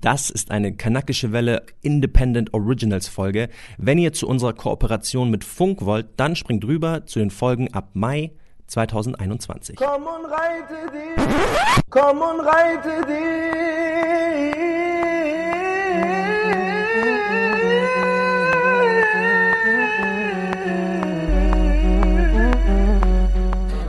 Das ist eine kanakische Welle Independent Originals Folge. Wenn ihr zu unserer Kooperation mit Funk wollt, dann springt rüber zu den Folgen ab Mai 2021. Komm und reite dich, komm und reite dich.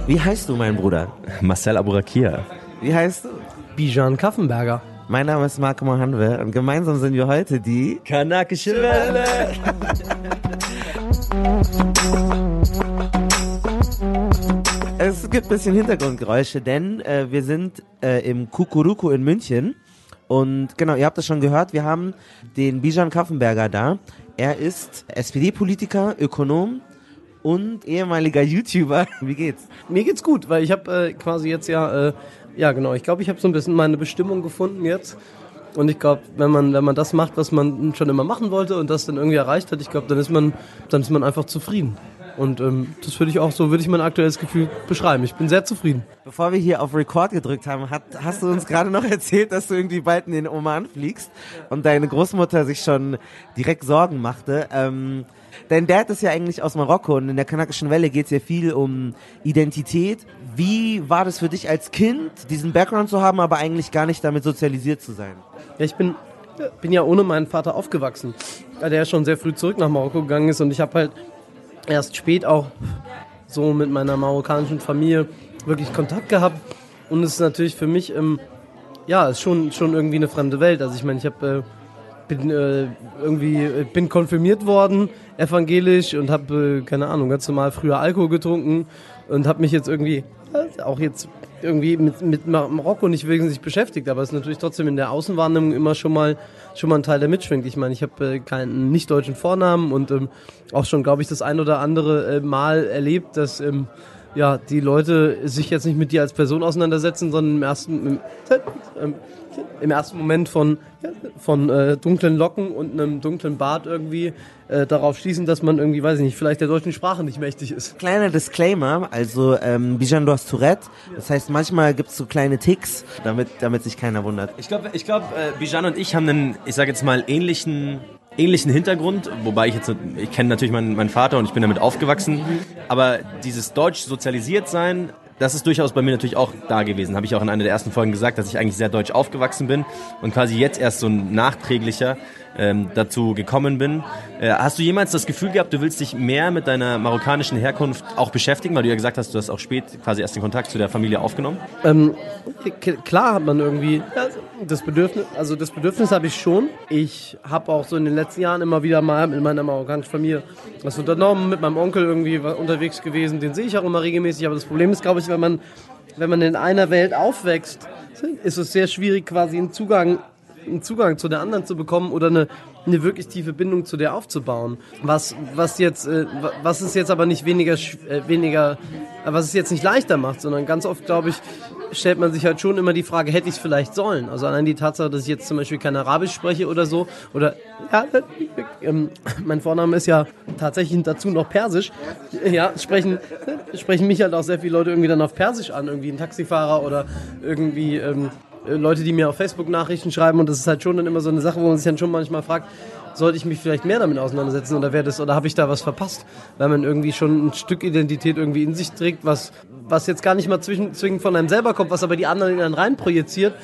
Wie heißt du, mein Bruder? Marcel Aburakia. Wie heißt du? Bijan Kaffenberger. Mein Name ist Marco Mohanwe und gemeinsam sind wir heute die Kanakische Welle. es gibt ein bisschen Hintergrundgeräusche, denn äh, wir sind äh, im Kukuruku in München und genau, ihr habt das schon gehört, wir haben den Bijan Kaffenberger da. Er ist SPD-Politiker, Ökonom und ehemaliger YouTuber. Wie geht's? Mir geht's gut, weil ich habe äh, quasi jetzt ja, äh, ja genau, ich glaube, ich habe so ein bisschen meine Bestimmung gefunden jetzt. Und ich glaube, wenn man, wenn man das macht, was man schon immer machen wollte und das dann irgendwie erreicht hat, ich glaube, dann ist man, dann ist man einfach zufrieden. Und ähm, das würde ich auch so, würde ich mein aktuelles Gefühl beschreiben. Ich bin sehr zufrieden. Bevor wir hier auf Record gedrückt haben, hat, hast du uns gerade noch erzählt, dass du irgendwie bald in den Oman fliegst und deine Großmutter sich schon direkt Sorgen machte. Ähm, dein Dad ist ja eigentlich aus Marokko und in der kanakischen Welle geht es ja viel um Identität. Wie war das für dich als Kind, diesen Background zu haben, aber eigentlich gar nicht damit sozialisiert zu sein? Ja, ich bin, bin ja ohne meinen Vater aufgewachsen, der schon sehr früh zurück nach Marokko gegangen ist und ich habe halt erst spät auch so mit meiner marokkanischen Familie wirklich Kontakt gehabt. Und es ist natürlich für mich, ähm, ja, ist schon, schon irgendwie eine fremde Welt. Also ich meine, ich habe äh, bin äh, irgendwie äh, bin konfirmiert worden, evangelisch und habe äh, keine Ahnung ganz normal früher Alkohol getrunken und habe mich jetzt irgendwie äh, auch jetzt irgendwie mit, mit Marokko nicht wesentlich beschäftigt, aber es ist natürlich trotzdem in der Außenwahrnehmung immer schon mal schon mal ein Teil, der mitschwingt. Ich meine, ich habe äh, keinen nicht deutschen Vornamen und ähm, auch schon, glaube ich, das ein oder andere äh, Mal erlebt, dass ähm, ja die Leute sich jetzt nicht mit dir als Person auseinandersetzen, sondern im ersten im, ähm, im ersten Moment von, von äh, dunklen Locken und einem dunklen Bart irgendwie äh, darauf schließen, dass man irgendwie, weiß ich nicht, vielleicht der deutschen Sprache nicht mächtig ist. Kleiner Disclaimer, also ähm, Bijan, du hast Tourette, das heißt manchmal gibt es so kleine Ticks, damit, damit sich keiner wundert. Ich glaube, ich glaub, äh, Bijan und ich haben einen, ich sage jetzt mal, ähnlichen ähnlichen Hintergrund, wobei ich jetzt, ich kenne natürlich meinen, meinen Vater und ich bin damit aufgewachsen, aber dieses deutsch sozialisiert sein, das ist durchaus bei mir natürlich auch da gewesen. Habe ich auch in einer der ersten Folgen gesagt, dass ich eigentlich sehr deutsch aufgewachsen bin und quasi jetzt erst so ein nachträglicher ähm, dazu gekommen bin. Äh, hast du jemals das Gefühl gehabt, du willst dich mehr mit deiner marokkanischen Herkunft auch beschäftigen, weil du ja gesagt hast, du hast auch spät quasi erst den Kontakt zu der Familie aufgenommen? Ähm, klar hat man irgendwie das Bedürfnis, also das Bedürfnis habe ich schon. Ich habe auch so in den letzten Jahren immer wieder mal mit meiner marokkanischen Familie was unternommen, mit meinem Onkel irgendwie unterwegs gewesen, den sehe ich auch immer regelmäßig, aber das Problem ist, glaube ich, wenn man, wenn man in einer Welt aufwächst, ist es sehr schwierig, quasi einen Zugang einen Zugang zu der anderen zu bekommen oder eine, eine wirklich tiefe Bindung zu der aufzubauen. Was, was jetzt, äh, was es jetzt aber nicht weniger, äh, weniger, was es jetzt nicht leichter macht, sondern ganz oft, glaube ich, stellt man sich halt schon immer die Frage, hätte ich es vielleicht sollen? Also allein die Tatsache, dass ich jetzt zum Beispiel kein Arabisch spreche oder so, oder, ja, äh, mein Vorname ist ja tatsächlich dazu noch Persisch, ja, sprechen, sprechen mich halt auch sehr viele Leute irgendwie dann auf Persisch an, irgendwie ein Taxifahrer oder irgendwie, ähm, äh, Leute, die mir auf Facebook Nachrichten schreiben und das ist halt schon dann immer so eine Sache, wo man sich dann schon manchmal fragt, sollte ich mich vielleicht mehr damit auseinandersetzen oder wäre das oder habe ich da was verpasst, weil man irgendwie schon ein Stück Identität irgendwie in sich trägt, was was jetzt gar nicht mal zwingend von einem selber kommt, was aber die anderen in einen rein projiziert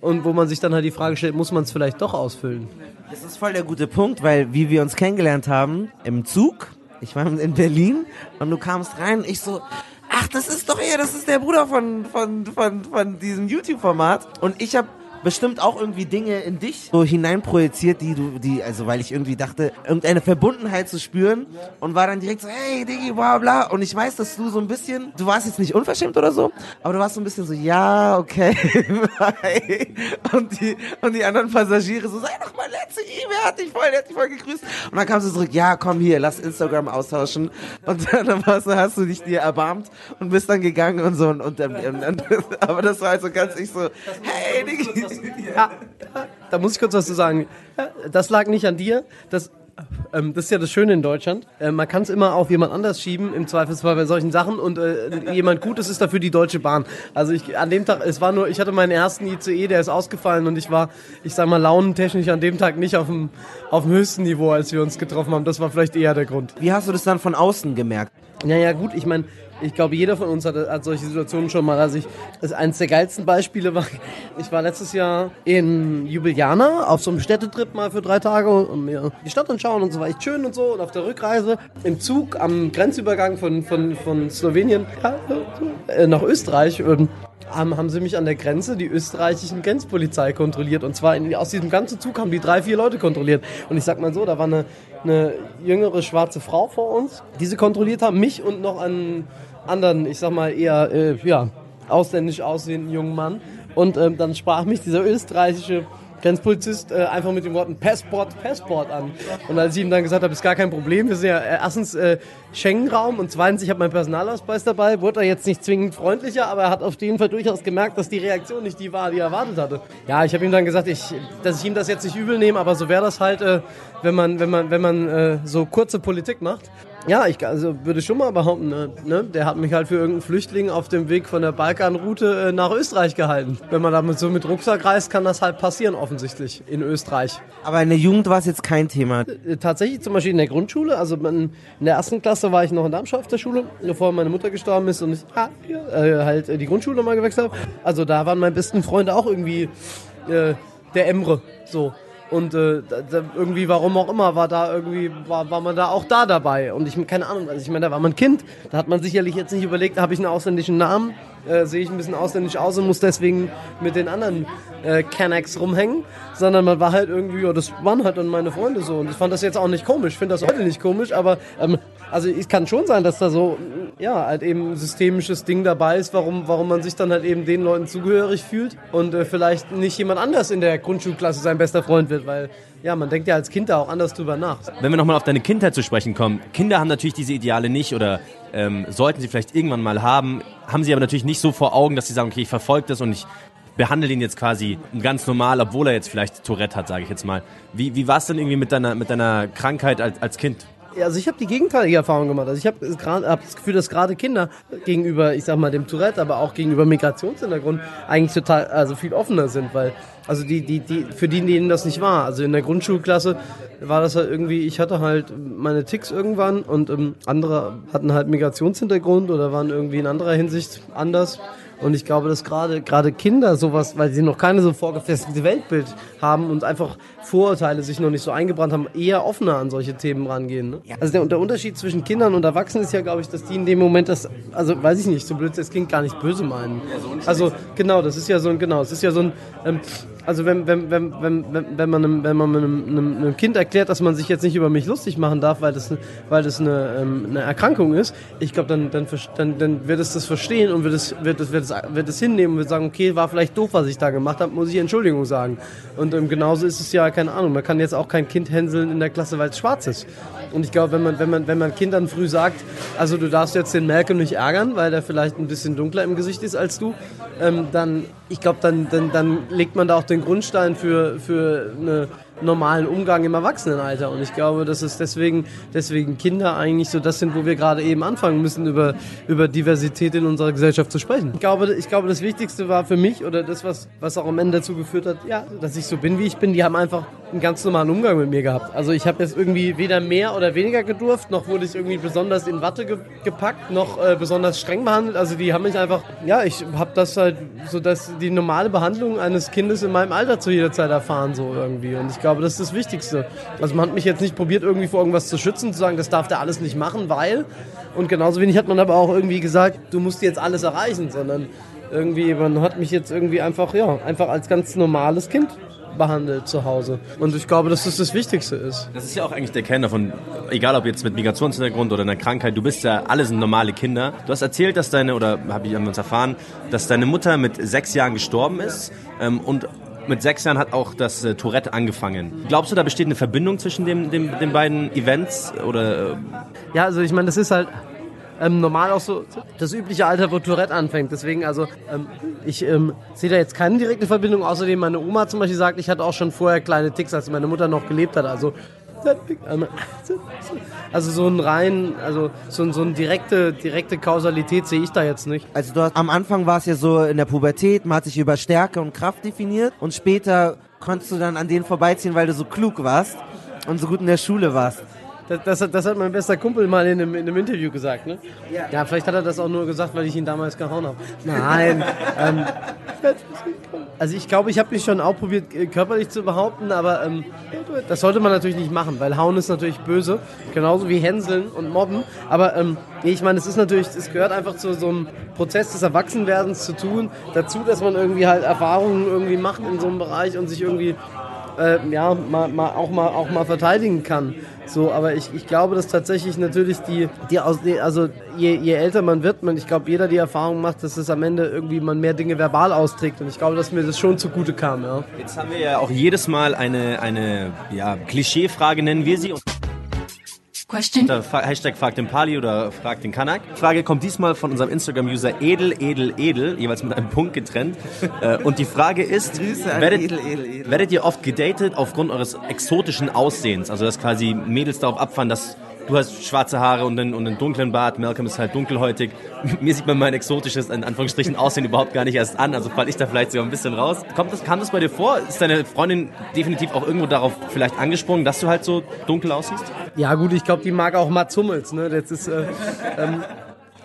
und wo man sich dann halt die Frage stellt, muss man es vielleicht doch ausfüllen? Das ist voll der gute Punkt, weil wie wir uns kennengelernt haben im Zug, ich war in Berlin und du kamst rein, ich so, ach, das ist doch er, das ist der Bruder von, von, von, von diesem YouTube-Format. Und ich habe bestimmt auch irgendwie Dinge in dich so hineinprojiziert, die du, die, also weil ich irgendwie dachte, irgendeine Verbundenheit zu spüren und war dann direkt so, hey Diggi, bla bla. Und ich weiß, dass du so ein bisschen, du warst jetzt nicht unverschämt oder so, aber du warst so ein bisschen so, ja, okay. und die, und die anderen Passagiere so, sei doch mal ihm, er hat dich voll, er hat dich voll gegrüßt. Und dann kamst du zurück, ja, komm hier, lass Instagram austauschen. Und dann hast du dich dir erbarmt und bist dann gegangen und so. Und, und, und, und aber das war halt so ganz ich so, hey Diggi ja, da muss ich kurz was zu sagen. Das lag nicht an dir. Das, Ähm, das ist ja das Schöne in Deutschland. Äh, man kann es immer auf jemand anders schieben, im Zweifelsfall bei solchen Sachen. Und äh, jemand Gutes ist dafür die Deutsche Bahn. Also ich an dem Tag, es war nur, ich hatte meinen ersten ICE, der ist ausgefallen und ich war, ich sag mal, launentechnisch an dem Tag nicht auf dem, auf dem höchsten Niveau, als wir uns getroffen haben. Das war vielleicht eher der Grund. Wie hast du das dann von außen gemerkt? Ja, ja, gut, ich meine, ich glaube, jeder von uns hat, hat solche Situationen schon mal. Also ich, das eines der geilsten Beispiele war, ich war letztes Jahr in Ljubljana auf so einem Städtetrip mal für drei Tage und mir die Stadt anschauen und so war echt schön und so. Und auf der Rückreise im Zug am Grenzübergang von, von, von Slowenien äh, nach Österreich haben, haben sie mich an der Grenze, die österreichischen Grenzpolizei kontrolliert. Und zwar in, aus diesem ganzen Zug haben die drei, vier Leute kontrolliert. Und ich sag mal so, da war eine, eine jüngere schwarze Frau vor uns, die sie kontrolliert haben, mich und noch einen anderen, ich sag mal eher, äh, ja, ausländisch aussehenden jungen Mann. Und ähm, dann sprach mich dieser österreichische Grenzpolizist äh, einfach mit den Worten Passport, Passport an. Und als ich ihm dann gesagt habe, ist gar kein Problem, wir sind ja äh, erstens äh, Schengen-Raum und zweitens, ich habe meinen Personalausweis dabei, wurde er jetzt nicht zwingend freundlicher, aber er hat auf jeden Fall durchaus gemerkt, dass die Reaktion nicht die war, die er erwartet hatte. Ja, ich habe ihm dann gesagt, ich, dass ich ihm das jetzt nicht übel nehme, aber so wäre das halt, äh, wenn man, wenn man, wenn man äh, so kurze Politik macht. Ja, ich also würde schon mal behaupten, ne, ne, der hat mich halt für irgendeinen Flüchtling auf dem Weg von der Balkanroute äh, nach Österreich gehalten. Wenn man damit so mit Rucksack reist, kann das halt passieren offensichtlich in Österreich. Aber in der Jugend war es jetzt kein Thema. Äh, Tatsächlich zum Beispiel in der Grundschule, also in der ersten Klasse war ich noch in Darmstadt auf der Schule, bevor meine Mutter gestorben ist und ich ah, äh, halt äh, die Grundschule nochmal gewechselt habe. Also da waren meine besten Freunde auch irgendwie äh, der Emre, so. Und äh, irgendwie, warum auch immer, war da irgendwie, war, war man da auch da dabei. Und ich, keine Ahnung, also ich meine, da war man Kind, da hat man sicherlich jetzt nicht überlegt, habe ich einen ausländischen Namen, äh, sehe ich ein bisschen ausländisch aus und muss deswegen mit den anderen äh, Canacs rumhängen, sondern man war halt irgendwie, ja, das waren halt dann meine Freunde so. Und ich fand das jetzt auch nicht komisch, finde das heute nicht komisch, aber ähm, also es kann schon sein, dass da so, ja, halt eben ein systemisches Ding dabei ist, warum, warum man sich dann halt eben den Leuten zugehörig fühlt und äh, vielleicht nicht jemand anders in der Grundschulklasse sein bester Freund wird, weil ja, man denkt ja als Kind da auch anders drüber nach. Wenn wir nochmal auf deine Kindheit zu sprechen kommen, Kinder haben natürlich diese Ideale nicht oder ähm, sollten sie vielleicht irgendwann mal haben, haben sie aber natürlich nicht so vor Augen, dass sie sagen, okay, ich verfolge das und ich behandle ihn jetzt quasi ganz normal, obwohl er jetzt vielleicht Tourette hat, sage ich jetzt mal. Wie, wie war es denn irgendwie mit deiner, mit deiner Krankheit als, als Kind? Also ich habe die gegenteilige Erfahrung gemacht. Also ich habe hab das Gefühl, dass gerade Kinder gegenüber, ich sag mal, dem Tourette, aber auch gegenüber Migrationshintergrund eigentlich total, also viel offener sind, weil also die, die, die, für die, denen das nicht war. Also in der Grundschulklasse war das halt irgendwie, ich hatte halt meine Ticks irgendwann und ähm, andere hatten halt Migrationshintergrund oder waren irgendwie in anderer Hinsicht anders. Und ich glaube, dass gerade gerade Kinder sowas, weil sie noch keine so vorgefestigte Weltbild haben und einfach Vorurteile sich noch nicht so eingebrannt haben, eher offener an solche Themen rangehen. Ne? Also der, der Unterschied zwischen Kindern und Erwachsenen ist ja, glaube ich, dass die in dem Moment das, also weiß ich nicht, so blöd das klingt, gar nicht böse meinen. Also genau, das ist ja so ein, genau, es ist ja so ein, ähm, also wenn, wenn, wenn, wenn, wenn, wenn man, einem, wenn man einem, einem, einem Kind erklärt, dass man sich jetzt nicht über mich lustig machen darf, weil das, weil das eine, ähm, eine Erkrankung ist, ich glaube, dann, dann, dann, dann wird es das verstehen und wird es, wird es, wird es, wird es hinnehmen und wird sagen, okay, war vielleicht doof, was ich da gemacht habe, muss ich Entschuldigung sagen. Und ähm, genauso ist es ja, keine Ahnung, man kann jetzt auch kein Kind hänseln in der Klasse, weil es schwarz ist. Und ich glaube, wenn man, wenn, man, wenn man Kindern früh sagt, also du darfst jetzt den Malcolm nicht ärgern, weil der vielleicht ein bisschen dunkler im Gesicht ist als du, ähm, dann, ich glaube, dann, dann, dann legt man da auch den Grundstein für, für eine normalen Umgang im Erwachsenenalter. Und ich glaube, dass es deswegen, deswegen Kinder eigentlich so das sind, wo wir gerade eben anfangen müssen, über, über Diversität in unserer Gesellschaft zu sprechen. Ich glaube, ich glaube, das Wichtigste war für mich oder das, was, was auch am Ende dazu geführt hat, ja, dass ich so bin, wie ich bin, die haben einfach einen ganz normalen Umgang mit mir gehabt. Also ich habe jetzt irgendwie weder mehr oder weniger gedurft, noch wurde ich irgendwie besonders in Watte ge gepackt, noch äh, besonders streng behandelt. Also die haben mich einfach, ja, ich habe das halt so, dass die normale Behandlung eines Kindes in meinem Alter zu jeder Zeit erfahren, so irgendwie. Und ich glaube, das ist das Wichtigste. Also man hat mich jetzt nicht probiert, irgendwie vor irgendwas zu schützen, zu sagen, das darf der alles nicht machen, weil. Und genauso wenig hat man aber auch irgendwie gesagt, du musst jetzt alles erreichen, sondern irgendwie, man hat mich jetzt irgendwie einfach, ja, einfach als ganz normales Kind behandelt zu Hause. Und ich glaube, dass das das Wichtigste ist. Das ist ja auch eigentlich der Kern davon, egal ob jetzt mit Migrationshintergrund oder einer Krankheit, du bist ja alles normale Kinder. Du hast erzählt, dass deine, oder habe ich uns erfahren, dass deine Mutter mit sechs Jahren gestorben ist ähm, und mit sechs Jahren hat auch das äh, Tourette angefangen. Glaubst du, da besteht eine Verbindung zwischen dem, dem, den beiden Events? Oder, äh ja, also ich meine, das ist halt ähm, normal auch so das übliche Alter, wo Tourette anfängt. Deswegen, also ähm, ich ähm, sehe da jetzt keine direkte Verbindung. Außerdem meine Oma zum Beispiel sagt, ich hatte auch schon vorher kleine Ticks, als meine Mutter noch gelebt hat. Also Also so ein rein, also so, so eine direkte, direkte Kausalität sehe ich da jetzt nicht. Also du hast, am Anfang war es ja so in der Pubertät, man hat sich über Stärke und Kraft definiert und später konntest du dann an denen vorbeiziehen, weil du so klug warst und so gut in der Schule warst. Das, das, hat- das hat mein bester Kumpel mal in einem, in einem Interview gesagt, ne? Ja. vielleicht hat er das auch nur gesagt, weil ich ihn damals gehauen habe. Nein. ähm, also ich glaube, ich habe mich schon auch probiert, äh, körperlich zu behaupten, aber ähm, das sollte man natürlich nicht machen, weil Hauen ist natürlich böse, genauso wie Hänseln und Mobben. Aber ähm, ich meine, es ist natürlich, es gehört einfach zu so einem Prozess des Erwachsenwerdens zu tun, dazu, dass man irgendwie halt Erfahrungen irgendwie macht in so einem Bereich und sich irgendwie äh, ja, mal, mal, auch, mal, auch mal verteidigen kann. So, aber ich, ich glaube, dass tatsächlich natürlich die, die aus, also je, je älter man wird, man, ich glaube, jeder die Erfahrung macht, dass es am Ende irgendwie man mehr Dinge verbal austrägt. Und ich glaube, dass mir das schon zugute kam, ja. Jetzt haben wir ja auch jedes Mal eine, eine ja, Klischeefrage, nennen wir sie. Und Question. Da Hashtag fragt den Pali oder fragt den Kanak. Die Frage kommt diesmal von unserem Instagram-User edel, edel, edel, jeweils mit einem Punkt getrennt. Äh, Und die Frage ist, Grüße an werdet, edel, edel, edel. werdet ihr oft gedatet aufgrund eures exotischen Aussehens? Also dass quasi Mädels darauf abfahren, dass du hast schwarze Haare und einen, und einen dunklen Bart, Malcolm ist halt dunkelhäutig. Mir sieht man mein exotisches, in Anführungsstrichen, Aussehen überhaupt gar nicht erst an, also falle ich da vielleicht sogar ein bisschen raus. Kommt das, kam das bei dir vor? Ist deine Freundin definitiv auch irgendwo darauf vielleicht angesprungen, dass du halt so dunkel aussiehst? Ja gut, ich glaube, die mag auch Mats Hummels. Ne? Das ist, äh, ähm,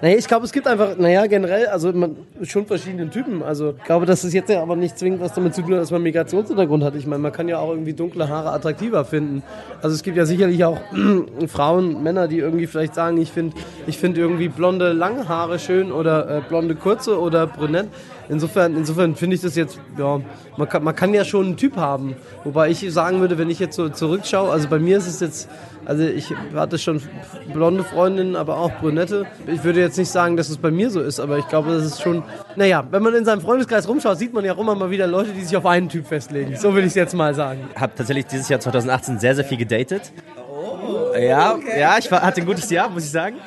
naja, ich glaube, es gibt einfach, naja, generell, also man, schon verschiedene Typen. Also ich glaube, dass es jetzt ja aber nicht zwingend was damit zu tun dass man Migrationshintergrund hat. Ich meine, man kann ja auch irgendwie dunkle Haare attraktiver finden. Also es gibt ja sicherlich auch Frauen, Männer, die irgendwie vielleicht sagen, ich finde ich find irgendwie blonde lange Haare schön oder äh, blonde kurze oder brünett. Insofern, insofern finde ich das jetzt, ja, man kann, man kann ja schon einen Typ haben. Wobei ich sagen würde, wenn ich jetzt so zurückschaue, also bei mir ist es jetzt, also ich hatte schon blonde Freundinnen, aber auch brünette. Ich würde jetzt nicht sagen, dass es bei mir so ist, aber ich glaube, das ist schon, naja, wenn man in seinem Freundeskreis rumschaut, sieht man ja auch immer mal wieder Leute, die sich auf einen Typ festlegen. So will ich es jetzt mal sagen. habe tatsächlich dieses Jahr 2018 sehr, sehr viel gedatet. Ja, ja, ich war, hatte ein gutes Jahr, muss ich sagen.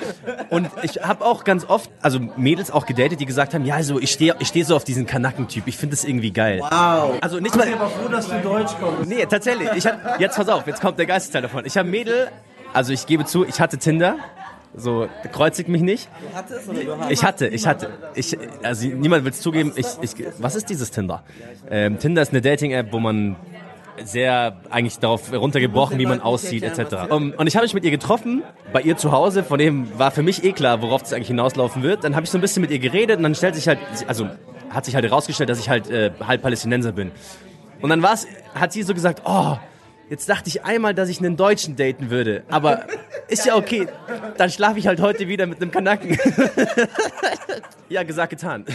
Und ich habe auch ganz oft, also Mädels auch gedatet, die gesagt haben, ja, also ich stehe ich steh so auf diesen Kanackentyp, ich finde das irgendwie geil. Wow. Also nicht mal... froh, dass du Deutsch kommst. Nee, tatsächlich. Ich hab, jetzt pass auf, jetzt kommt der Geistesteil davon. Ich habe Mädel, also ich gebe zu, ich hatte Tinder. So, kreuzigt mich nicht. Ich hatte, ich hatte. Ich, also niemand will es zugeben. Ich, ich, was ist dieses Tinder? Ähm, Tinder ist eine Dating-App, wo man sehr eigentlich darauf runtergebrochen, wie man aussieht, etc. Um, und ich habe mich mit ihr getroffen, bei ihr zu Hause, von dem war für mich eh klar, worauf das eigentlich hinauslaufen wird. Dann habe ich so ein bisschen mit ihr geredet und dann stellt sich halt, also hat sich halt herausgestellt, dass ich halt äh, halb Palästinenser bin. Und dann war's, hat sie so gesagt, oh, jetzt dachte ich einmal, dass ich einen Deutschen daten würde. Aber ist ja okay, dann schlafe ich halt heute wieder mit einem Kanaken. ja, gesagt, getan.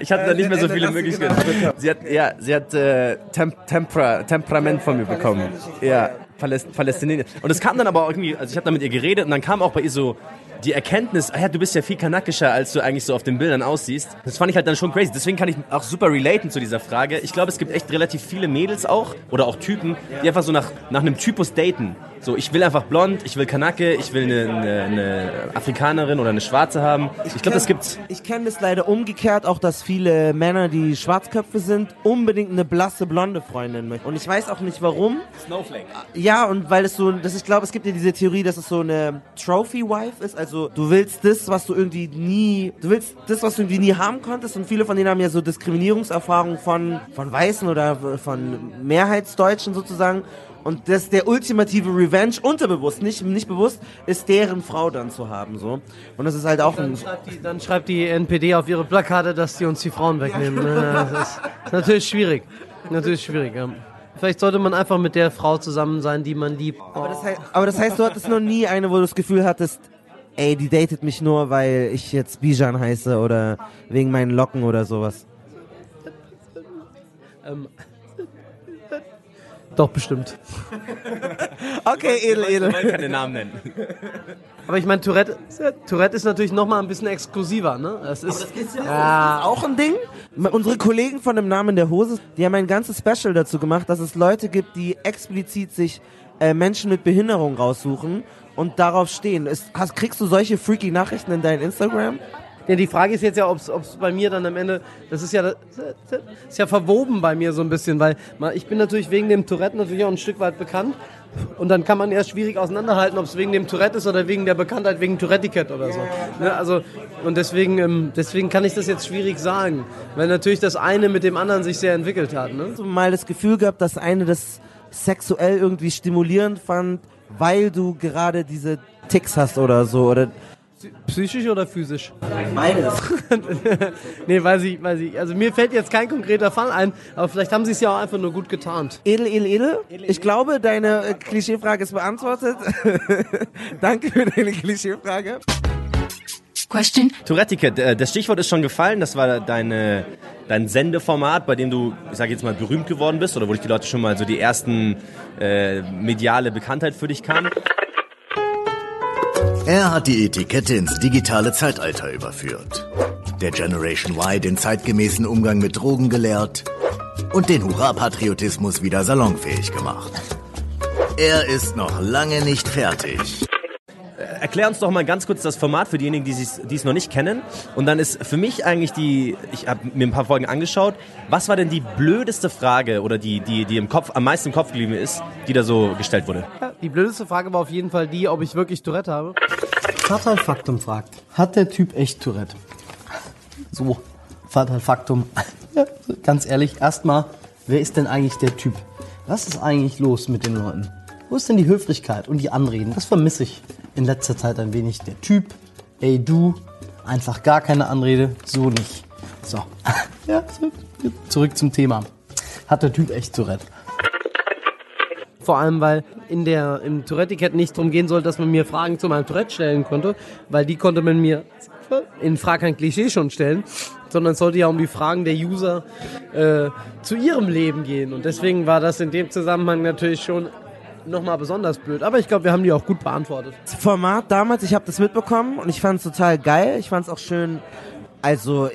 Ich hatte da nicht mehr so viele Möglichkeiten. Sie hat, ja, sie hat äh, Temp Tempera Temperament von mir bekommen. Ja, Paläst Palästinenser. Und es kam dann aber auch irgendwie, also ich habe da mit ihr geredet und dann kam auch bei ihr so die Erkenntnis, ah ja, du bist ja viel kanakischer, als du eigentlich so auf den Bildern aussiehst. Das fand ich halt dann schon crazy. Deswegen kann ich auch super relaten zu dieser Frage. Ich glaube, es gibt echt relativ viele Mädels auch oder auch Typen, die einfach so nach, nach einem Typus daten. So, ich will einfach blond, ich will Kanake, ich will eine, eine, eine Afrikanerin oder eine Schwarze haben. Ich glaube, das gibt's. Ich kenne das leider umgekehrt auch, dass viele Männer, die Schwarzköpfe sind, unbedingt eine blasse blonde Freundin möchten. Und ich weiß auch nicht warum. Snowflake. Ja, und weil es so, das ich glaube, es gibt ja diese Theorie, dass es so eine Trophy Wife ist. Also du willst das, was du irgendwie nie, du willst das, was du irgendwie nie haben konntest. Und viele von denen haben ja so Diskriminierungserfahrungen von von Weißen oder von Mehrheitsdeutschen sozusagen. Und das der ultimative Revenge unterbewusst, nicht nicht bewusst, ist deren Frau dann zu haben so. Und das ist halt auch ein Dann schreibt, die, dann schreibt die NPD auf ihre Plakate, dass die uns die Frauen wegnehmen. Ja, Das ist, ist natürlich schwierig. Natürlich schwierig, ja. Vielleicht sollte man einfach mit der Frau zusammen sein, die man liebt. Aber das, heißt, aber das heißt, du hattest noch nie eine, wo du das Gefühl hattest, ey, die datet mich nur, weil ich jetzt Bijan heiße oder wegen meinen Locken oder sowas. Ähm, doch, bestimmt. Okay, edel, edel. Ich kann den Namen nennen. Aber ich meine, Tourette, Tourette ist natürlich noch mal ein bisschen exklusiver, ne? Das ist, ja, Auch ein Ding. Unsere Kollegen von dem Namen der Hose, die haben ein ganzes Special dazu gemacht, dass es Leute gibt, die explizit sich äh, Menschen mit Behinderung raussuchen und darauf stehen. Ist, hast, kriegst du solche freaky Nachrichten in dein Instagram? Ja, die Frage ist jetzt ja, ob es bei mir dann am Ende, das ist ja, das ist ja verwoben bei mir so ein bisschen, weil ich bin natürlich wegen dem Tourette natürlich auch ein Stück weit bekannt. Und dann kann man erst schwierig auseinanderhalten, ob es wegen dem Tourette ist oder wegen der Bekanntheit wegen Tourette-Ticket oder so. Ne, also, und deswegen, ähm, deswegen kann ich das jetzt schwierig sagen, weil natürlich das eine mit dem anderen sich sehr entwickelt hat. Ne? Hast du mal das Gefühl gehabt, dass eine das sexuell irgendwie stimulierend fand, weil du gerade diese Ticks hast oder so? Oder Psychisch oder physisch? Beides. nee, weiß ich, weiß ich. Also mir fällt jetzt kein konkreter Fall ein, aber vielleicht haben sie es ja auch einfach nur gut getarnt. Edel, edel, edel. Ich glaube, deine äh, Klischeefrage ist beantwortet. Danke für deine Klischeefrage. Question. Tourette-Ticket, äh, das Stichwort ist schon gefallen. Das war deine, dein Sendeformat, bei dem du, ich sage jetzt mal, berühmt geworden bist oder wo dich die Leute schon mal so die ersten äh, mediale Bekanntheit für dich kamen. Er hat die Etikette ins digitale Zeitalter überführt. Der Generation Y den zeitgemäßen Umgang mit Drogen gelehrt und den Hurra-Patriotismus wieder salonfähig gemacht. Er ist noch lange nicht fertig. Erklär uns doch mal ganz kurz das Format für diejenigen, die es noch nicht kennen. Und dann ist für mich eigentlich die, ich habe mir ein paar Folgen angeschaut, was war denn die blödeste Frage oder die, die, die im Kopf, am meisten im Kopf geblieben ist, die da so gestellt wurde? Die blödeste Frage war auf jeden Fall die, ob ich wirklich Tourette habe. Fatal Faktum fragt, hat der Typ echt Tourette? So, Fatal Faktum. Ja, ganz ehrlich, erstmal, wer ist denn eigentlich der Typ? Was ist eigentlich los mit den Leuten? Wo ist denn die Höflichkeit und die Anreden? Das vermisse ich in letzter Zeit ein wenig. Der Typ, ey du, einfach gar keine Anrede, so nicht. So, ja, zurück zum Thema. Hat der Typ echt Tourette? Vor allem, weil in der, im Tourette-Ticket nicht darum gehen soll, dass man mir Fragen zu meinem Tourette stellen konnte, weil die konnte man mir in Frag kein Klischee schon stellen, sondern es sollte ja um die Fragen der User äh, zu ihrem Leben gehen. Und deswegen war das in dem Zusammenhang natürlich schon nochmal besonders blöd. Aber ich glaube, wir haben die auch gut beantwortet. Das Format damals, ich habe das mitbekommen und ich fand es total geil. Ich fand es auch schön. Also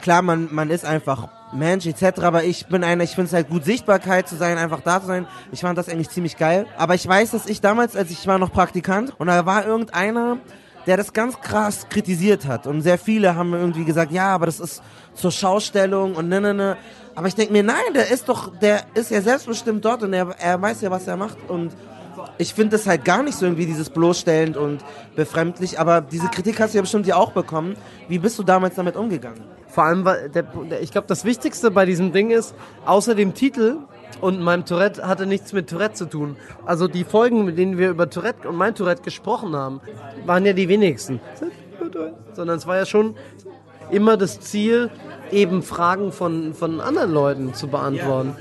klar, man, man ist einfach Mensch etc. Aber ich bin einer, ich finde es halt gut Sichtbarkeit zu sein, einfach da zu sein. Ich fand das eigentlich ziemlich geil. Aber ich weiß, dass ich damals, als ich war noch Praktikant und da war irgendeiner, der das ganz krass kritisiert hat. Und sehr viele haben irgendwie gesagt, ja, aber das ist zur Schaustellung und ne, ne, ne. Aber ich denke mir, nein, der ist doch, der ist ja selbstbestimmt dort und er, er weiß ja, was er macht. Und ich finde das halt gar nicht so irgendwie dieses bloßstellend und befremdlich. Aber diese Kritik hast du ja bestimmt ja auch bekommen. Wie bist du damals damit umgegangen? Vor allem, weil der, der, ich glaube, das Wichtigste bei diesem Ding ist, außer dem Titel und meinem Tourette hatte nichts mit Tourette zu tun. Also die Folgen, mit denen wir über Tourette und mein Tourette gesprochen haben, waren ja die wenigsten. Sondern es war ja schon immer das Ziel, eben Fragen von, von anderen Leuten zu beantworten.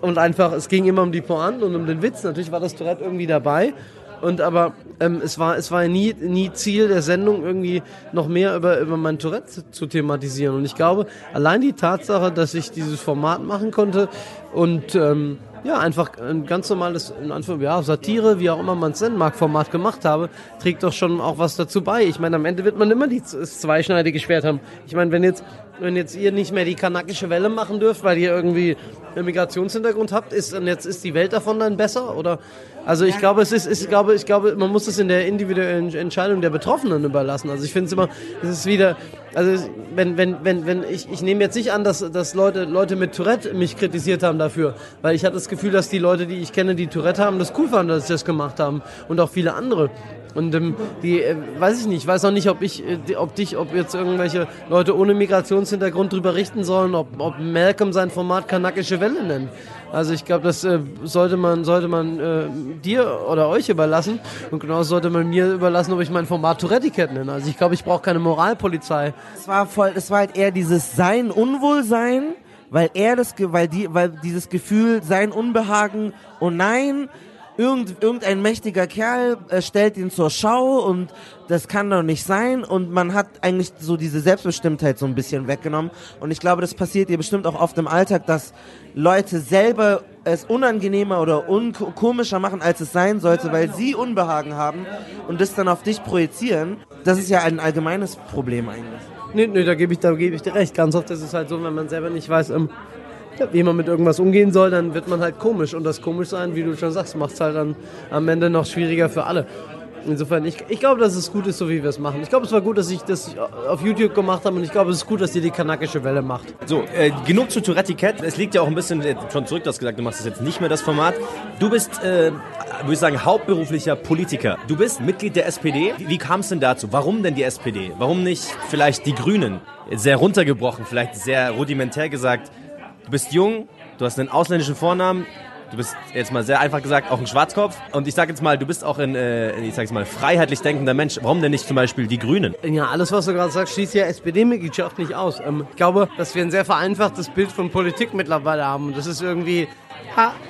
Und einfach, es ging immer um die Pointen und um den Witz. Natürlich war das Tourette irgendwie dabei. Und aber ähm, es war es war nie nie Ziel der Sendung irgendwie noch mehr über über mein Tourette zu, thematisieren. Und ich glaube, allein die Tatsache, dass ich dieses Format machen konnte und ähm, ja, einfach ein ganz normales, in Anführungszeichen, ja, Satire, wie auch immer man es nennen mag, Format gemacht habe, trägt doch schon auch was dazu bei. Ich meine, am Ende wird man immer das zweischneidige Schwert haben. Ich meine, wenn jetzt, wenn jetzt ihr nicht mehr die kanakische Welle machen dürft, weil ihr irgendwie einen Migrationshintergrund habt, ist, und jetzt ist die Welt davon dann besser? Oder, also ich glaube, es ist, ich glaube, ich glaube, man muss es in der individuellen Entscheidung der Betroffenen überlassen. Also ich finde es immer, es ist wieder, also wenn, wenn, wenn, wenn, ich, ich nehme jetzt nicht an, dass, dass Leute, Leute mit Tourette mich kritisiert haben dafür, weil ich hatte das Gefühl, dass die Leute, die ich kenne, die Tourette haben, das cool fanden, dass sie das gemacht haben und auch viele andere. Und ähm, die, äh, weiß ich nicht, ich weiß auch nicht, ob ich, äh, ob dich, ob jetzt irgendwelche Leute ohne Migrationshintergrund drüber richten sollen, ob, ob Malcolm sein Format kanakische Welle nennt. Also ich glaube, das äh, sollte man, sollte man äh, dir oder euch überlassen. Und genauso sollte man mir überlassen, ob ich mein Format Tourette nenne. Also ich glaube, ich brauche keine Moralpolizei. Es war voll, es war halt eher dieses Sein, Unwohlsein, weil er das, weil die, weil dieses Gefühl, sein Unbehagen, oh nein, irgend, irgendein mächtiger Kerl äh, stellt ihn zur Schau und das kann doch nicht sein und man hat eigentlich so diese Selbstbestimmtheit so ein bisschen weggenommen und ich glaube, das passiert dir bestimmt auch oft im Alltag, dass Leute selber es unangenehmer oder unkomischer machen, als es sein sollte, weil sie Unbehagen haben und das dann auf dich projizieren. Das ist ja ein allgemeines Problem eigentlich. Nee, nee, da gebe ich, da gebe ich dir recht. Ganz oft ist es halt so, wenn man selber nicht weiß, ähm, wie man mit irgendwas umgehen soll, dann wird man halt komisch. Und das komisch sein, wie du schon sagst, macht es halt dann am Ende noch schwieriger für alle. Insofern, ich, ich glaube, dass es gut ist, so wie wir es machen. Ich glaube, es war gut, dass ich das auf YouTube gemacht habe und ich glaube, es ist gut, dass ihr die kanakische Welle macht. So, äh, genug zu Tourette Cat. Es liegt ja auch ein bisschen schon zurück, du hast gesagt, du machst das jetzt nicht mehr das Format. Du bist, äh, würde ich sagen, hauptberuflicher Politiker. Du bist Mitglied der SPD. Wie, wie kam es denn dazu? Warum denn die SPD? Warum nicht vielleicht die Grünen? Sehr runtergebrochen, vielleicht sehr rudimentär gesagt. Du bist jung, du hast einen ausländischen Vornamen, Du bist jetzt mal sehr einfach gesagt auch ein Schwarzkopf. Und ich sag jetzt mal, du bist auch ein, äh, ich sag jetzt mal, freiheitlich denkender Mensch. Warum denn nicht zum Beispiel die Grünen? Ja, alles, was du gerade sagst, schließt ja SPD-Mitgliedschaft nicht aus. Ähm, ich glaube, dass wir ein sehr vereinfachtes Bild von Politik mittlerweile haben. Das ist irgendwie.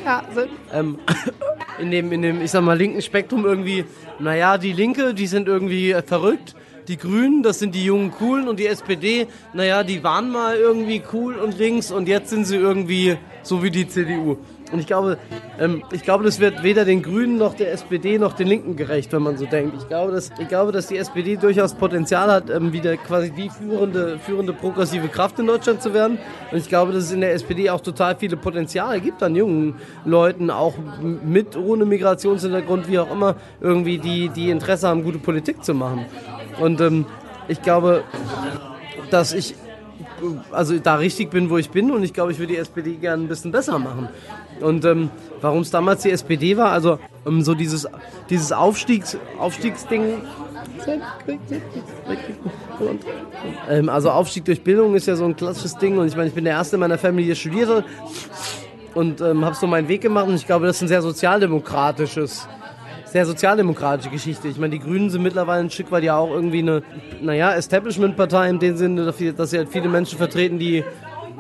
Ja, so, ähm, in, dem, in dem, ich sag mal, linken Spektrum irgendwie, naja, die Linke, die sind irgendwie äh, verrückt. Die Grünen, das sind die jungen Coolen und die SPD, naja, die waren mal irgendwie cool und links und jetzt sind sie irgendwie so wie die CDU. Und ich glaube, ähm, ich glaube, das wird weder den Grünen noch der SPD noch den Linken gerecht, wenn man so denkt. Ich glaube, dass, ich glaube, dass die SPD durchaus Potenzial hat, ähm, wieder quasi die führende, führende progressive Kraft in Deutschland zu werden. Und ich glaube, dass es in der SPD auch total viele Potenziale gibt an jungen Leuten, auch mit, ohne Migrationshintergrund, wie auch immer, irgendwie, die, die Interesse haben, gute Politik zu machen. Und ähm, ich glaube, dass ich also da richtig bin, wo ich bin und ich glaube, ich würde die SPD gerne ein bisschen besser machen. Und ähm, warum es damals die SPD war, also ähm, so dieses, dieses Aufstiegs, Aufstiegsding. Ähm, also Aufstieg durch Bildung ist ja so ein klassisches Ding und ich meine, ich bin der Erste in meiner Familie, der studierte und ähm, habe so meinen Weg gemacht und ich glaube, das ist ein sehr sozialdemokratisches sehr sozialdemokratische Geschichte. Ich meine, die Grünen sind mittlerweile ein Stück weit ja auch irgendwie eine, naja, Establishment-Partei in dem Sinne, dass sie halt viele Menschen vertreten, die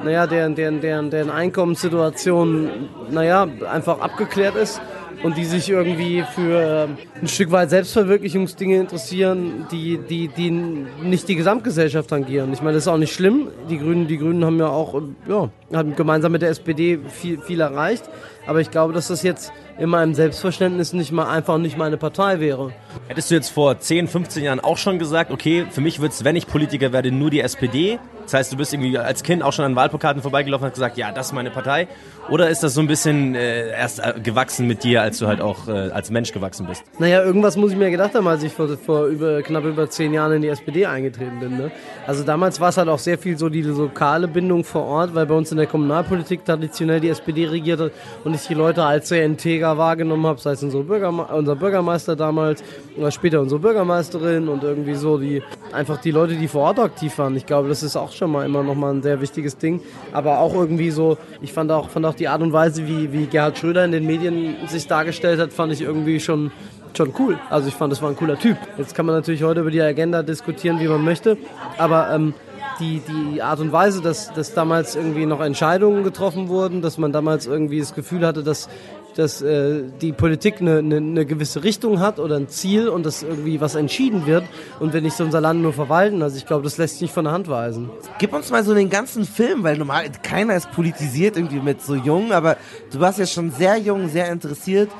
naja, deren, deren, deren, deren Einkommenssituation, naja, einfach abgeklärt ist und die sich irgendwie für ähm, ein Stück weit Selbstverwirklichungsdinge interessieren, die, die, die nicht die Gesamtgesellschaft tangieren. Ich meine, das ist auch nicht schlimm. Die Grünen, die Grünen haben ja auch, ja, haben gemeinsam mit der SPD viel, viel erreicht. Aber ich glaube, dass das jetzt in meinem Selbstverständnis nicht mal einfach nicht meine Partei wäre. Hättest du jetzt vor 10, 15 Jahren auch schon gesagt, okay, für mich wird es, wenn ich Politiker werde, nur die SPD? Das heißt, du bist irgendwie als Kind auch schon an Wahlplakaten vorbeigelaufen und hast gesagt, ja, das ist meine Partei. Oder ist das so ein bisschen äh, erst äh, gewachsen mit dir, als du halt auch äh, als Mensch gewachsen bist? Naja, irgendwas muss ich mir gedacht haben, als ich vor, vor über, knapp über zehn Jahren in die SPD eingetreten bin. Ne? Also damals war es halt auch sehr viel so die lokale Bindung vor Ort, weil bei uns in der Kommunalpolitik traditionell die SPD regiert hat und ich die Leute als sehr integer wahrgenommen habe, sei es unsere Bürgerme unser Bürgermeister damals oder später unsere Bürgermeisterin und irgendwie so die einfach die Leute, die vor Ort aktiv waren. Ich glaube, das ist auch schon mal immer noch mal ein sehr wichtiges Ding. Aber auch irgendwie so, ich fand auch, fand auch die Art und Weise, wie, wie Gerhard Schröder in den Medien sich dargestellt hat, fand ich irgendwie schon schon cool. Also ich fand, das war ein cooler Typ. Jetzt kann man natürlich heute über die Agenda diskutieren, wie man möchte, aber ähm, die, die Art und Weise, dass, dass damals irgendwie noch Entscheidungen getroffen wurden, dass man damals irgendwie das Gefühl hatte, dass dass äh, die Politik eine, eine, eine gewisse Richtung hat oder ein Ziel und dass irgendwie was entschieden wird und wir nicht so unser Land nur verwalten. Also ich glaube, das lässt sich nicht von der Hand weisen. Gib uns mal so den ganzen Film, weil normal keiner ist politisiert irgendwie mit so jung, aber du warst ja schon sehr jung, sehr interessiert.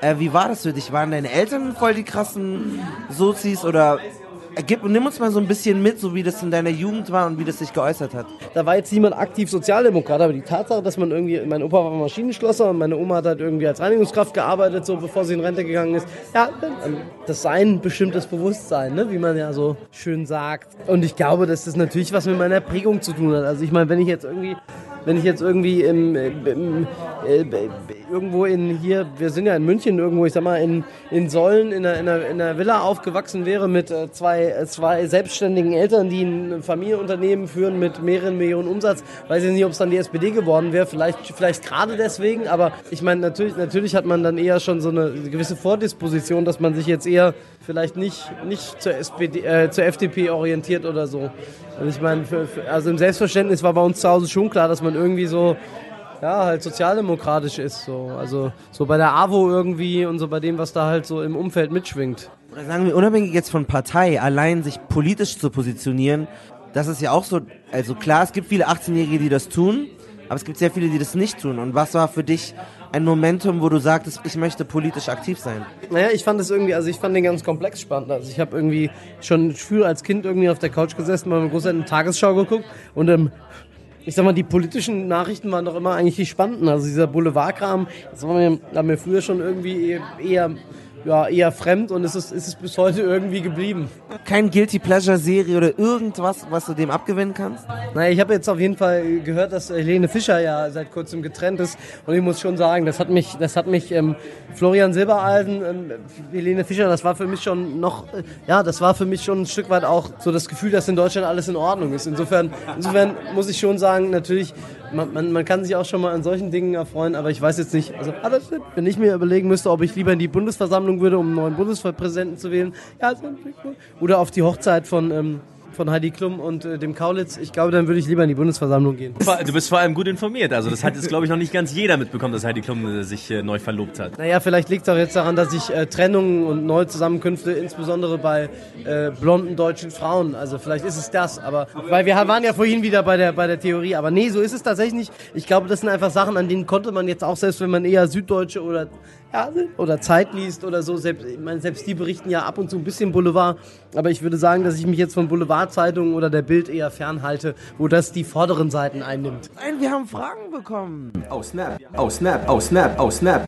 Äh, wie war das für dich? Waren deine Eltern voll die krassen Sozis oder Gib, nimm uns mal so ein bisschen mit, so wie das in deiner Jugend war und wie das sich geäußert hat. Da war jetzt niemand aktiv Sozialdemokrat, aber die Tatsache, dass man irgendwie, mein Opa war Maschinenschlosser und meine Oma hat halt irgendwie als Reinigungskraft gearbeitet, so bevor sie in Rente gegangen ist. Ja, das Sein bestimmtes Bewusstsein, ne? wie man ja so schön sagt. Und ich glaube, dass das natürlich was mit meiner Prägung zu tun hat. Also ich meine, wenn ich jetzt irgendwie wenn ich jetzt irgendwie im, im, äh, irgendwo in hier, wir sind ja in München irgendwo, ich sag mal, in, in Sollen in einer, in, einer, in einer Villa aufgewachsen wäre mit äh, zwei, äh, zwei selbstständigen Eltern, die ein Familienunternehmen führen mit mehreren Millionen Umsatz, weiß ich nicht, ob es dann die SPD geworden wäre, vielleicht, vielleicht gerade deswegen, aber ich meine, natürlich, natürlich hat man dann eher schon so eine gewisse Vordisposition, dass man sich jetzt eher vielleicht nicht, nicht zur, SPD, äh, zur FDP orientiert oder so. Und ich meine, also im Selbstverständnis war bei uns zu Hause schon klar, dass man irgendwie so ja, halt sozialdemokratisch ist. So. Also so bei der AWO irgendwie und so bei dem, was da halt so im Umfeld mitschwingt. Sagen wir, unabhängig jetzt von Partei, allein sich politisch zu positionieren, das ist ja auch so, also klar, es gibt viele 18-Jährige, die das tun, aber es gibt sehr viele, die das nicht tun. Und was war für dich ein Momentum, wo du sagtest, ich möchte politisch aktiv sein? Naja, ich fand es irgendwie, also ich fand den ganz komplex spannend. Also ich habe irgendwie schon früher als Kind irgendwie auf der Couch gesessen, bei meinem Großeltern Tagesschau geguckt und ähm, ich sag mal, die politischen Nachrichten waren doch immer eigentlich die spannenden. Also dieser Boulevardkram, das war mir früher schon irgendwie eher ja, eher fremd und es ist, es ist bis heute irgendwie geblieben. Kein Guilty Pleasure Serie oder irgendwas, was du dem abgewinnen kannst? Naja, ich habe jetzt auf jeden Fall gehört, dass Helene Fischer ja seit kurzem getrennt ist und ich muss schon sagen, das hat mich, das hat mich ähm, Florian Silbereisen, ähm, Helene Fischer, das war für mich schon noch, äh, ja, das war für mich schon ein Stück weit auch so das Gefühl, dass in Deutschland alles in Ordnung ist. Insofern, insofern muss ich schon sagen, natürlich, man, man, man kann sich auch schon mal an solchen Dingen erfreuen, aber ich weiß jetzt nicht, also, wenn ich mir überlegen müsste, ob ich lieber in die Bundesversammlung würde, um einen neuen Bundespräsidenten zu wählen, ja, oder auf die Hochzeit von, ähm, von Heidi Klum und äh, dem Kaulitz, ich glaube, dann würde ich lieber in die Bundesversammlung gehen. Du bist vor allem gut informiert. Also das hat jetzt, glaube ich, noch nicht ganz jeder mitbekommen, dass Heidi Klum äh, sich äh, neu verlobt hat. Naja, vielleicht liegt es auch jetzt daran, dass ich äh, Trennungen und Neuzusammenkünfte, insbesondere bei äh, blonden deutschen Frauen, also vielleicht ist es das, aber weil wir waren ja vorhin wieder bei der, bei der Theorie, aber nee, so ist es tatsächlich nicht. Ich glaube, das sind einfach Sachen, an denen konnte man jetzt auch, selbst wenn man eher Süddeutsche oder ja, oder Zeit liest oder so, selbst, ich meine, selbst die berichten ja ab und zu ein bisschen Boulevard, aber ich würde sagen, dass ich mich jetzt von Boulevardzeitungen oder der Bild eher fernhalte, wo das die vorderen Seiten einnimmt. Nein, wir haben Fragen bekommen. Oh snap, oh snap, oh snap, oh snap.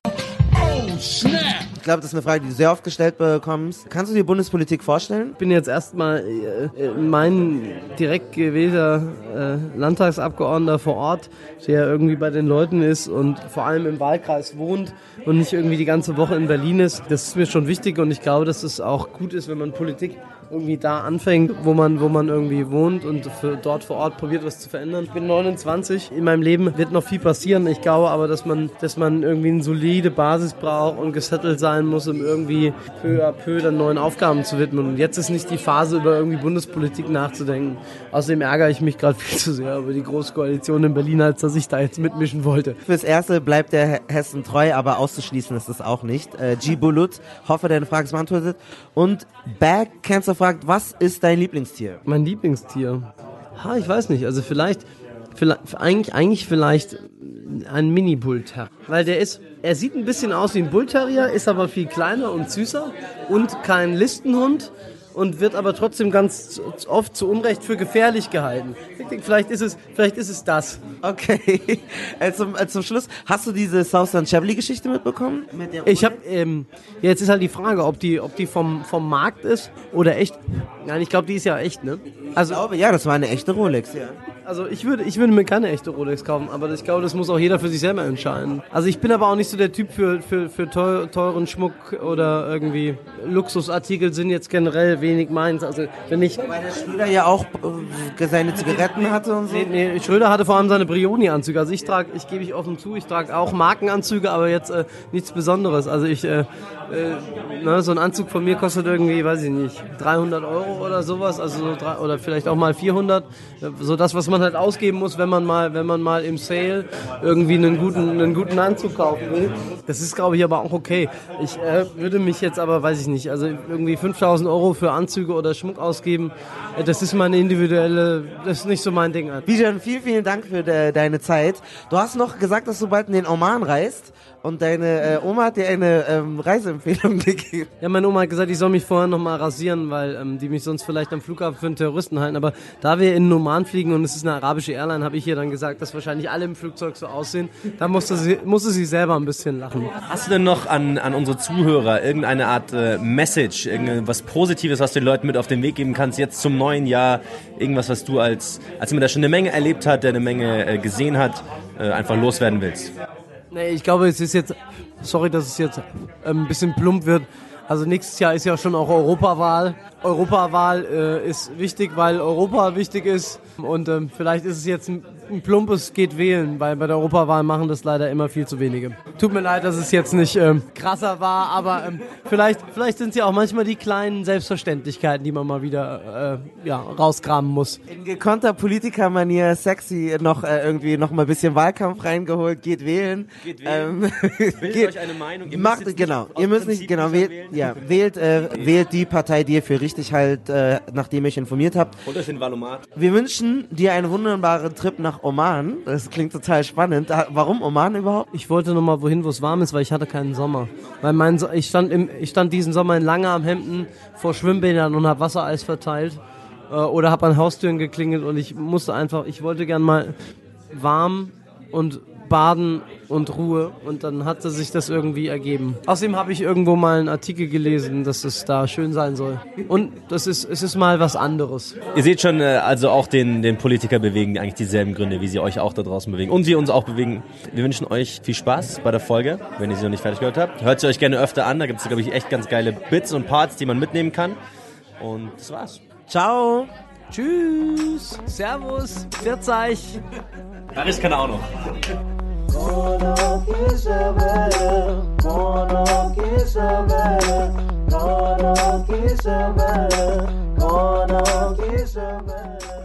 Ich glaube, das ist eine Frage, die du sehr oft gestellt bekommst. Kannst du dir Bundespolitik vorstellen? Ich bin jetzt erstmal äh, äh, mein direkt gewählter äh, Landtagsabgeordneter vor Ort, der irgendwie bei den Leuten ist und vor allem im Wahlkreis wohnt und nicht irgendwie die ganze Woche in Berlin ist. Das ist mir schon wichtig und ich glaube, dass es auch gut ist, wenn man Politik irgendwie da anfängt, wo man, wo man irgendwie wohnt und für, dort vor Ort probiert, was zu verändern. Ich bin 29. In meinem Leben wird noch viel passieren. Ich glaube aber, dass man, dass man irgendwie eine solide Basis braucht und gesettelt sein muss, um irgendwie peu à peu dann neuen Aufgaben zu widmen. Und jetzt ist nicht die Phase, über irgendwie Bundespolitik nachzudenken. Außerdem ärgere ich mich gerade viel zu sehr über die Großkoalition in Berlin, als dass ich da jetzt mitmischen wollte. Fürs Erste bleibt der Hessen treu, aber auszuschließen ist es auch nicht. Äh, G. Bulut, hoffe, deine Frage ist beantwortet. Und Bag Cancer fragt, was ist dein Lieblingstier? Mein Lieblingstier? Ha, ich weiß nicht. Also vielleicht, vielleicht eigentlich, eigentlich vielleicht ein Mini-Bullterrier. Weil der ist, er sieht ein bisschen aus wie ein Bullterrier, ist aber viel kleiner und süßer und kein Listenhund und wird aber trotzdem ganz oft zu Unrecht für gefährlich gehalten. Ich denke, vielleicht ist es, vielleicht ist es das. Okay. Äh, zum, äh, zum Schluss, hast du diese Southern Chevrolet Geschichte mitbekommen? Mit der Ich habe, ähm, jetzt ist halt die Frage, ob die, ob die vom, vom Markt ist oder echt. Nein, ich glaube, die ist ja echt, ne? also, ich glaube, ja, das war eine echte Rolex, ja. Also ich würde, ich würde mir keine echte Rolex kaufen, aber ich glaube, das muss auch jeder für sich selber entscheiden. Also ich bin aber auch nicht so der Typ für, für, für teu- teuren Schmuck oder irgendwie Luxusartikel sind jetzt generell wenig meins. Also wenn ich Weil der Schröder ja auch äh, seine Zigaretten hatte und so. Nee, nee, Schröder hatte vor allem seine Brioni-Anzüge. Also ich trage, ich gebe ich offen zu, ich trage auch Markenanzüge, aber jetzt äh, nichts Besonderes. Also ich, äh, äh, ne, so ein Anzug von mir kostet irgendwie, weiß ich nicht, 300 Euro oder sowas, also so drei, oder vielleicht auch mal 400. So das, was man halt ausgeben muss, wenn man mal, wenn man mal im Sale irgendwie einen guten, einen guten Anzug kaufen will. Das ist, glaube ich, aber auch okay. Ich äh, würde mich jetzt aber, weiß ich nicht, also irgendwie 5000 Euro für Anzüge oder Schmuck ausgeben, äh, das ist meine individuelle, das ist nicht so mein Ding. Bijan, vielen, vielen Dank für de deine Zeit. Du hast noch gesagt, dass du bald in den Oman reist und deine äh, Oma hat dir eine ähm, Reiseempfehlung gegeben. Ja, meine Oma hat gesagt, ich soll mich vorher noch mal rasieren, weil ähm, die mich sonst vielleicht am Flughafen für einen Terroristen halten. Aber da wir in Oman fliegen und es ist eine arabische Airline, habe ich ihr dann gesagt, dass wahrscheinlich alle im Flugzeug so aussehen. Da musste sie, musste sie selber ein bisschen lachen. Hast du denn noch an, an unsere Zuhörer irgendeine Art äh, Message, irgendwas Positives, was du den Leuten mit auf den Weg geben kannst, jetzt zum neuen Jahr? Irgendwas, was du als, als jemand, der schon eine Menge erlebt hat, der eine Menge äh, gesehen hat, äh, einfach loswerden willst? Nee, ich glaube, es ist jetzt, sorry, dass es jetzt ähm, ein bisschen plump wird. Also nächstes Jahr ist ja schon auch Europawahl. Europawahl äh, ist wichtig, weil Europa wichtig ist. Und ähm, vielleicht ist es jetzt ein, ein plumpes geht wählen, weil bei der Europawahl machen das leider immer viel zu wenige. Tut mir leid, dass es jetzt nicht ähm, krasser war, aber ähm, vielleicht, vielleicht sind es ja auch manchmal die kleinen Selbstverständlichkeiten, die man mal wieder äh, ja, rauskramen muss. In gekonnter Politikermanier sexy noch äh, irgendwie noch mal ein bisschen Wahlkampf reingeholt, geht wählen. Geht wählen. Ähm, Bildet euch eine Meinung. Ihr müsst macht genau. Ihr müsst nicht genau wählt, ja, wählt äh, wählt die Partei, die ihr für richtig halt, äh, nachdem ihr euch informiert habt. Holt euch den Valomat. Wir wünschen dir einen wunderbaren Trip nach Oman. Das klingt total spannend. Da, warum Oman überhaupt? Ich wollte noch mal wohin, wo es warm ist, weil ich hatte keinen Sommer. Weil mein so ich stand im, ich stand diesen Sommer in Lange am Hemden vor Schwimmbädern und habe Wassereis verteilt äh, oder habe an Haustüren geklingelt und ich musste einfach, ich wollte gern mal warm und baden und Ruhe und dann hatte sich das irgendwie ergeben. Außerdem habe ich irgendwo mal einen Artikel gelesen, dass es da schön sein soll. Und das ist, es ist mal was anderes. Ihr seht schon, äh, also auch den, den Politiker bewegen eigentlich dieselben Gründe, wie sie euch auch da draußen bewegen. Und sie uns auch bewegen. Wir wünschen euch viel Spaß bei der Folge, wenn ihr sie noch nicht fertig gehört habt. Hört sie euch gerne öfter an, da gibt es, glaube ich, echt ganz geile Bits und Parts, die man mitnehmen kann. Und das war's. Ciao. Tschüss, Servus, Pfiat euch. Paris kann er auch noch. Mono Kesavara, Mono Kesavara, Mono Kesavara, Mono Kesavara.